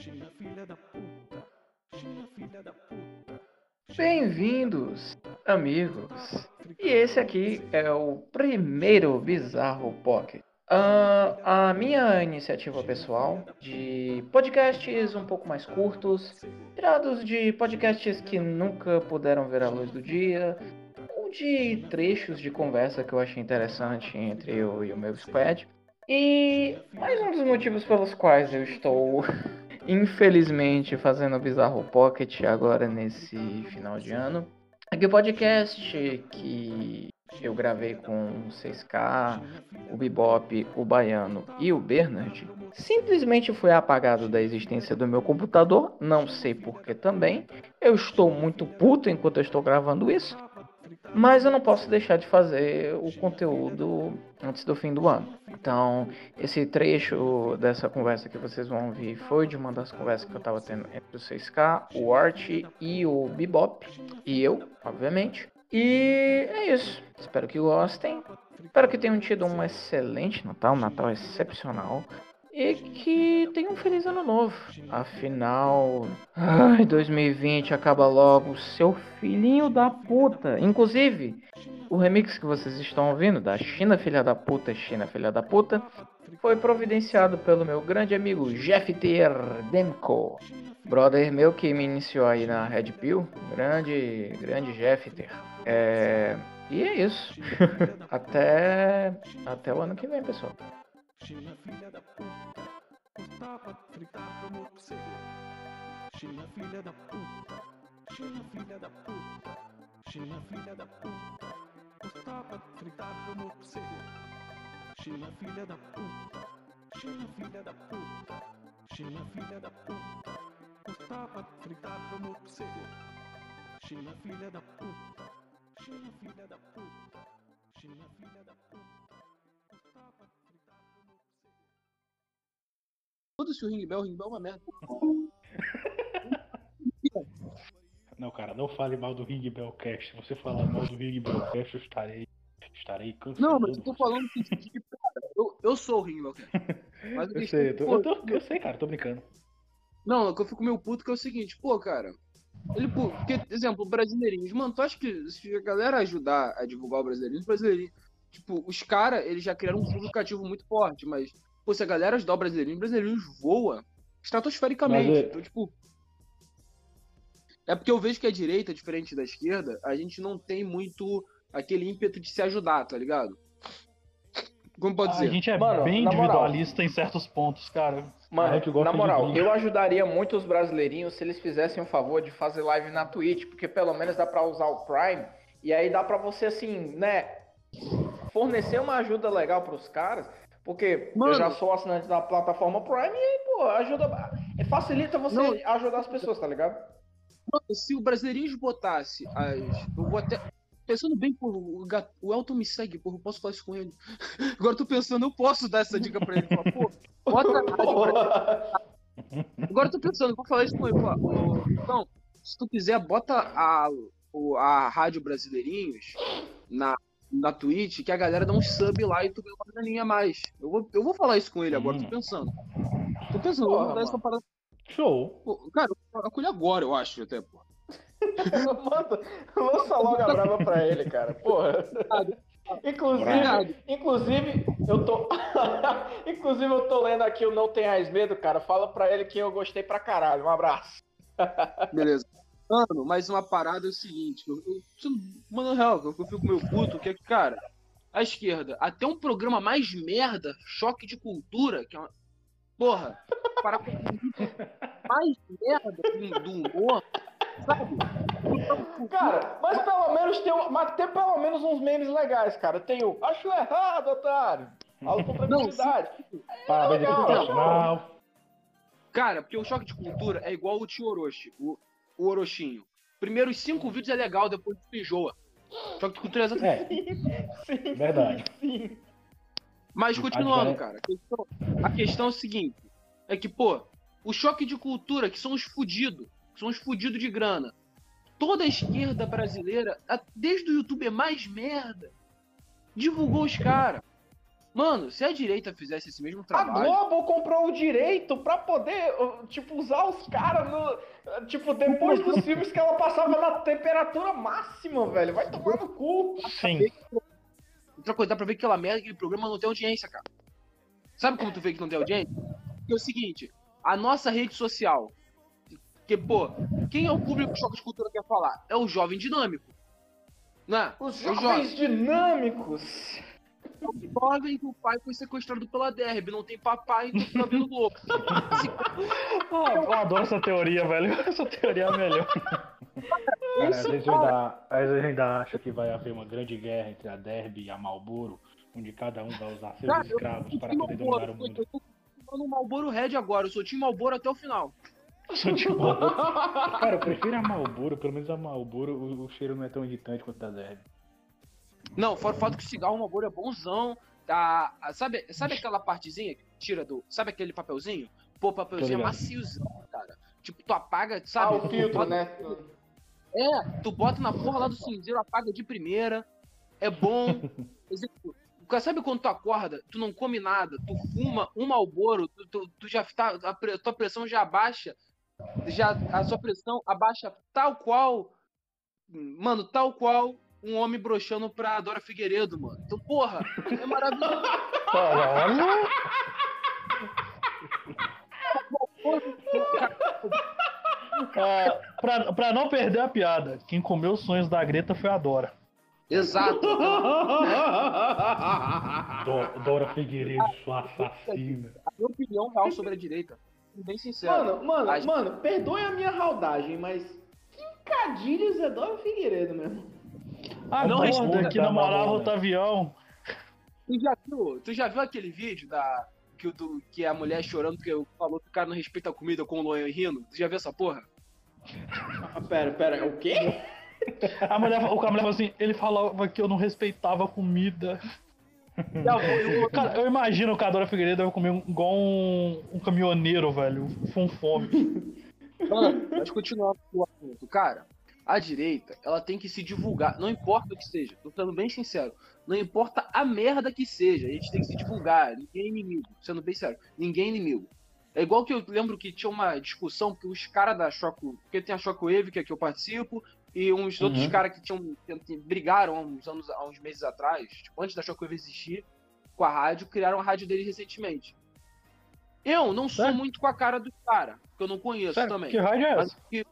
China filha da puta. China filha da puta. Bem-vindos, amigos. E esse aqui é o primeiro Bizarro Pocket. Ah, a minha iniciativa pessoal de podcasts um pouco mais curtos, tirados de podcasts que nunca puderam ver a luz do dia, ou de trechos de conversa que eu achei interessante entre eu e o meu squad. E mais um dos motivos pelos quais eu estou, infelizmente, fazendo o Bizarro Pocket agora nesse final de ano. Aqui o podcast que eu gravei com o 6K, o Bebop, o Baiano e o Bernard simplesmente foi apagado da existência do meu computador, não sei porquê também. Eu estou muito puto enquanto eu estou gravando isso, mas eu não posso deixar de fazer o conteúdo antes do fim do ano. Então, esse trecho dessa conversa que vocês vão ouvir foi de uma das conversas que eu estava tendo entre o 6K, o Art e o Bebop, e eu, obviamente. E é isso. Espero que gostem. Espero que tenham tido um excelente Natal, um Natal excepcional. E que tenham um feliz ano novo. Afinal, ai, 2020 acaba logo, seu filhinho da puta. Inclusive, o remix que vocês estão ouvindo da China Filha da Puta, China Filha da Puta, foi providenciado pelo meu grande amigo Jeff Demko. Brother meu que me iniciou aí na Red Pill. Grande, grande Jeff Ter. É... E é isso. até, até o ano que vem, pessoal. China filha da puta. Gostava, fritava no pseudo. China filha da puta. China filha da puta. China filha da puta. Gostava, fritava no pseudo. China filha da puta. China filha da puta. China filha da puta. Gostava, fritava no pseudo. China filha da puta. China filha da puta. China filha da puta. Foda-se o Ring Bell, o Ring Bell é uma merda. Não, cara, não fale mal do Ring Bellcast. Se você falar mal do Ring Bellcast, eu estarei. Estarei cansado. Não, mas eu tô falando que, cara, eu, eu sou o Ring Bell. Mas Eu questão sei, é eu, tô, eu, tô- eu sei, cara, tô brincando. Não, é que eu fico meio puto que é o seguinte, pô, cara. Ele, pô, porque, exemplo, brasileirinhos. Mano, tu acha que se a galera ajudar a divulgar o brasileirinho, os brasileirinhos. Tipo, os caras, eles já criaram um público ativo muito forte, mas, pô, se a galera ajudar o brasileirinho, o brasileirinhos voa estratosfericamente. Mas é- Então, tipo. É porque eu vejo que a direita, diferente da esquerda, a gente não tem muito aquele ímpeto de se ajudar, tá ligado? Como pode a dizer? gente é Mano, bem na moral. individualista em certos pontos, cara. A Mano, gosta na moral, eu ajudaria muito os brasileirinhos se eles fizessem o favor de fazer live na Twitch, porque pelo menos dá pra usar o Prime, e aí dá pra você, assim, né, fornecer uma ajuda legal pros caras, porque Mano. eu já sou assinante da plataforma Prime e, pô, ajuda, é, facilita você Não. ajudar as pessoas, tá ligado? Mano, se o Brasileirinhos botasse as. Eu vou até. Pensando bem, porra, o, Elton me segue, porra, eu posso falar isso com ele. Agora eu tô pensando, eu posso dar essa dica pra ele. Falar, pô, bota Agora eu tô pensando, vou falar isso com ele. Falar, então, se tu quiser, bota a, a Rádio Brasileirinhos na, na Twitch, que a galera dá um sub lá e tu ganha uma graninha a mais. Eu vou, eu vou falar isso com ele agora, tô Hum. pensando. Tô pensando, eu vou Porra, mandar essa parada. Show. Pô, cara, eu acolho agora, eu acho, até, pô. Manda, lança logo a brava pra ele, cara. Porra. Inclusive, inclusive, eu tô. inclusive, eu tô lendo aqui o Não Tenhais Medo, cara. Fala pra ele que eu gostei pra caralho. Um abraço. Beleza. Mano, mas uma parada é o seguinte, eu, eu, mano, real, eu, eu fico meio puto, que é que, cara, a esquerda, até um programa mais merda, choque de cultura, que é uma. Porra, para com mais merda do, humor, sabe? Cara, mas pelo menos tem, um- mas tem pelo menos uns memes legais, cara. Tem o Acho errado, otário. Fala com tranquilidade. Parabéns legal, profissional. Cara, porque o choque de cultura é igual o tio Orochi, o, o Orochinho. Primeiros cinco vídeos é legal, depois tu enjoa. Choque de cultura é exatamente É, verdade. Sim. Mas continuando, cara, a questão, a questão é o seguinte: é que, pô, o choque de cultura, que são os fudidos, que são os fudidos de grana. Toda a esquerda brasileira, desde o YouTube é mais merda, divulgou os caras. Mano, se a direita fizesse esse mesmo A trabalho. Globo comprou o direito pra poder, tipo, usar os caras no. Tipo, depois dos filmes que ela passava na temperatura máxima, velho. Vai tomar no cu. Sim. Outra coisa, dá pra ver que aquela merda, aquele programa não tem audiência, cara. Sabe como tu vê que não tem audiência? Que é o seguinte, a nossa rede social. Que, pô, quem é o público que o Choque de Cultura quer falar? É o jovem dinâmico. Né? Os É jovens dinâmicos. jovem que o pai foi sequestrado pela derby, não tem papai, então fica vendo Globo. Ah, eu adoro essa teoria, velho. Essa teoria é a melhor. Cara, às vezes, eu ainda, às vezes ainda acho que vai haver uma grande guerra entre a Derby e a Malboro, onde cada um vai usar seus Cara, escravos para poder dominar o mundo. eu tô um Malboro Red agora, eu sou Tim Malboro até o final. Eu sou Marlboro. Cara, eu prefiro a Malboro, pelo menos a Malboro, o, o cheiro não é tão irritante quanto a da Derby. Não, fora o fato que o cigarro Malboro é bonzão. Tá, sabe, sabe aquela partezinha que tira do. Sabe aquele papelzinho? Pô, o papelzinho é maciozão, cara. Tipo, tu apaga, Ah, sabe? o Tu filtro, bota- né? É, tu bota na porra lá do cinzeiro, apaga de primeira. É bom. Exemplo, sabe quando tu acorda, tu não come nada, tu fuma um malboro, tu, tu, tu já tá. A tua pressão já abaixa. Já, a sua pressão abaixa tal qual. Mano, tal qual um homem broxando pra Dora Figueiredo, mano. Então, porra, é maravilhoso. Caralho! Ah, pra, pra não perder a piada, quem comeu os sonhos da Greta foi a Dora. Exato. Do- Dora Figueiredo, sua assassina. A minha opinião real sobre a direita. Bem sincero. Mano, mano, A- mano, perdoe a minha raudagem, mas que cadilhos é Dora Figueiredo mesmo? A Não responda, que namorava o. Otavião. Tu já viu, tu já viu aquele vídeo da. Que, o do, que a mulher chorando porque falou que o cara não respeita a comida com o Lohan rindo? Tu já viu essa porra? Ah, pera, pera, o quê? A mulher, o- a mulher falou assim, ele falava que eu não respeitava a comida. Viu, eu- Cara, eu imagino que a Dora Figueiredo deve comer um- igual um, um caminhoneiro, velho, com fome. Mano, mas continuando o assunto, cara, a direita, ela tem que se divulgar, não importa o que seja, tô sendo bem sincero, não importa a merda que seja, a gente tem que se divulgar, ninguém é inimigo, sendo bem sério, ninguém é inimigo. É igual que eu lembro que tinha uma discussão que os caras da Shock, porque tem a Shockwave, que é que eu participo, e uns outros Uhum. caras que tinham que brigaram há uns anos, há uns meses atrás, tipo, antes da Shockwave existir, com a rádio, criaram a rádio deles recentemente. Eu não sou Sério? muito com a cara do cara, que eu não conheço Sério, também. que rádio é essa? que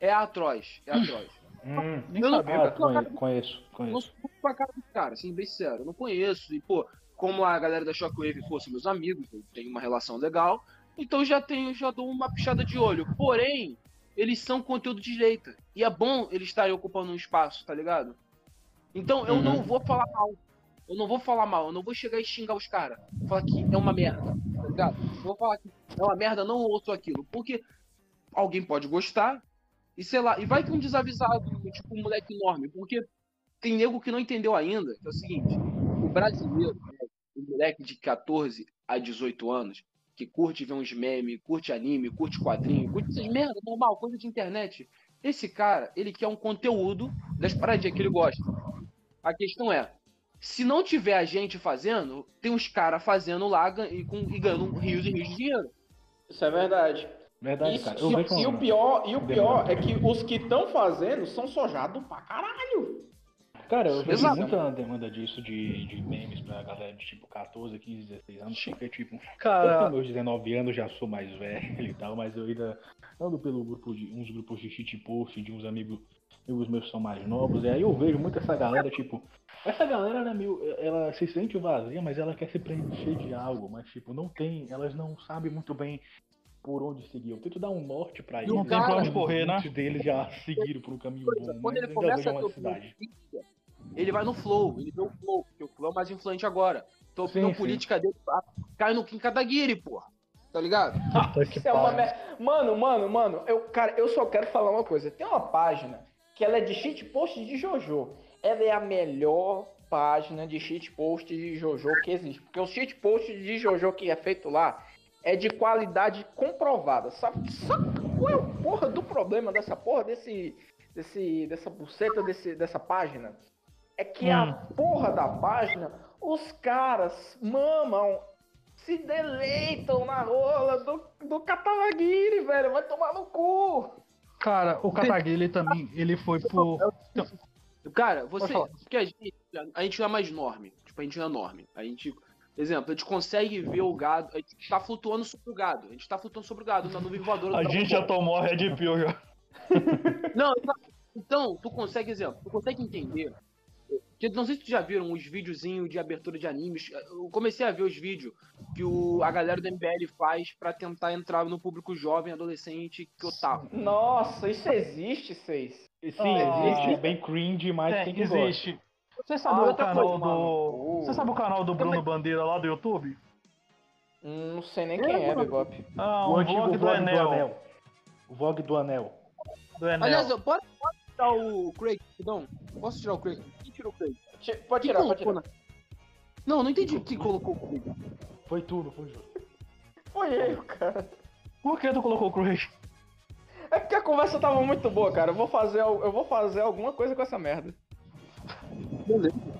é atroz, é atroz. Hum, nem Eu não- sabia. Ah, conheço, Eu não conheço. sou com a cara do cara, assim, bem sincero. Eu não conheço. E, pô, como a galera da Shockwave, são meus amigos, eu tenho uma relação legal. Então já tenho, já dou uma pichada de olho. Porém, eles são conteúdo de direita. E é bom eles estarem ocupando um espaço, tá ligado? Então eu Uhum. não vou falar mal. Eu não vou falar mal, eu não vou chegar e xingar os caras. Falar que é uma merda, tá ligado? Eu vou falar que é uma merda, não ouço aquilo. Porque alguém pode gostar, e sei lá, e vai que um desavisado, tipo um moleque enorme, porque tem nego que não entendeu ainda, que é o seguinte, o brasileiro, né, o moleque de 14 a 18 anos, que curte ver uns memes, curte anime, curte quadrinho, curte essas merda, normal, coisa de internet. Esse cara, ele quer um conteúdo das paradinhas que ele gosta. A questão é, se não tiver a gente fazendo, tem uns caras fazendo lá e, com, e ganhando rios e rios de dinheiro. Isso é verdade. Verdade, Isso- cara. Eu e, e o pior, e o pior é que os que estão fazendo são sojados pra caralho. Cara, eu vejo muita demanda disso de, de memes pra galera de tipo 14, 15, 16 anos. Porque, tipo, eu Cara, com meus 19 anos já sou mais velho e tal, mas eu ainda ando pelo grupo de uns grupos de shitpost de uns amigos, amigos meus que são mais novos. E aí eu vejo muito essa galera, tipo, essa galera ela, é meio, ela se sente vazia, mas ela quer se preencher de algo, mas tipo, não tem, elas não sabem muito bem por onde seguir. Eu tento dar um norte pra eles. o Não tem pra cara- onde correr, né? Muitos deles já seguiram por um caminho Coisa, bom, quando ele começa a ter uma o cidade. ele vai no flow, ele vê o flow, porque o flow é mais influente agora. Então a opinião política dele ah, cai no Kim Kataguiri, porra. Tá ligado? Que é uma mer... Mano, mano, mano, eu, cara, eu só quero falar uma coisa. Tem uma página que ela é de shitpost de Jojo. Ela é a melhor página de shitpost de Jojo que existe. Porque o shitpost de Jojo que é feito lá é de qualidade comprovada. Sabe, sabe qual é o porra do problema dessa porra desse, desse dessa buceta desse, dessa página? É que a Hum. porra da página Os caras mamam, se deleitam na rola do, do Kataguiri, velho. Vai tomar no cu. Cara, o Kataguiri também, ele foi por. Cara, você. Porque a gente, a gente não é mais norme. Tipo, a gente não é norme. A gente. Exemplo, a gente consegue ver o gado. A gente tá flutuando sobre o gado. A gente tá flutuando sobre o gado na nuvem voadora. do A Dragon gente já tomou Red Pill já. Não, então, então, tu consegue, exemplo, tu consegue entender. Que, não sei se tu já viram os videozinhos de abertura de animes. Eu comecei a ver os vídeos que o, a galera do MBL faz pra tentar entrar no público jovem, adolescente, que otaku. Nossa, isso existe, seis. Sim, Ah. existe, é bem cringe, mas tem Tem, que existe. Você sabe Ah, o canal coisa, do. Você sabe o canal do Bruno Bandeira lá do YouTube? Não sei nem quem é, Bebop. Ah, O um antigo vlog Vogue do Enel. O Vogue do Anel. Do Enel. Aliás, eu- pode, pode tirar o Craig, perdão? Posso tirar o Craig? Quem tirou o Craig? Pode tirar, pode tirar. na- Não, não entendi quem colocou o Craig. Foi tudo, foi justo. Foi eu, cara. Por que tu colocou o Craig? É porque a conversa tava muito boa, cara. Eu vou fazer, eu vou fazer alguma coisa com essa merda. Beleza.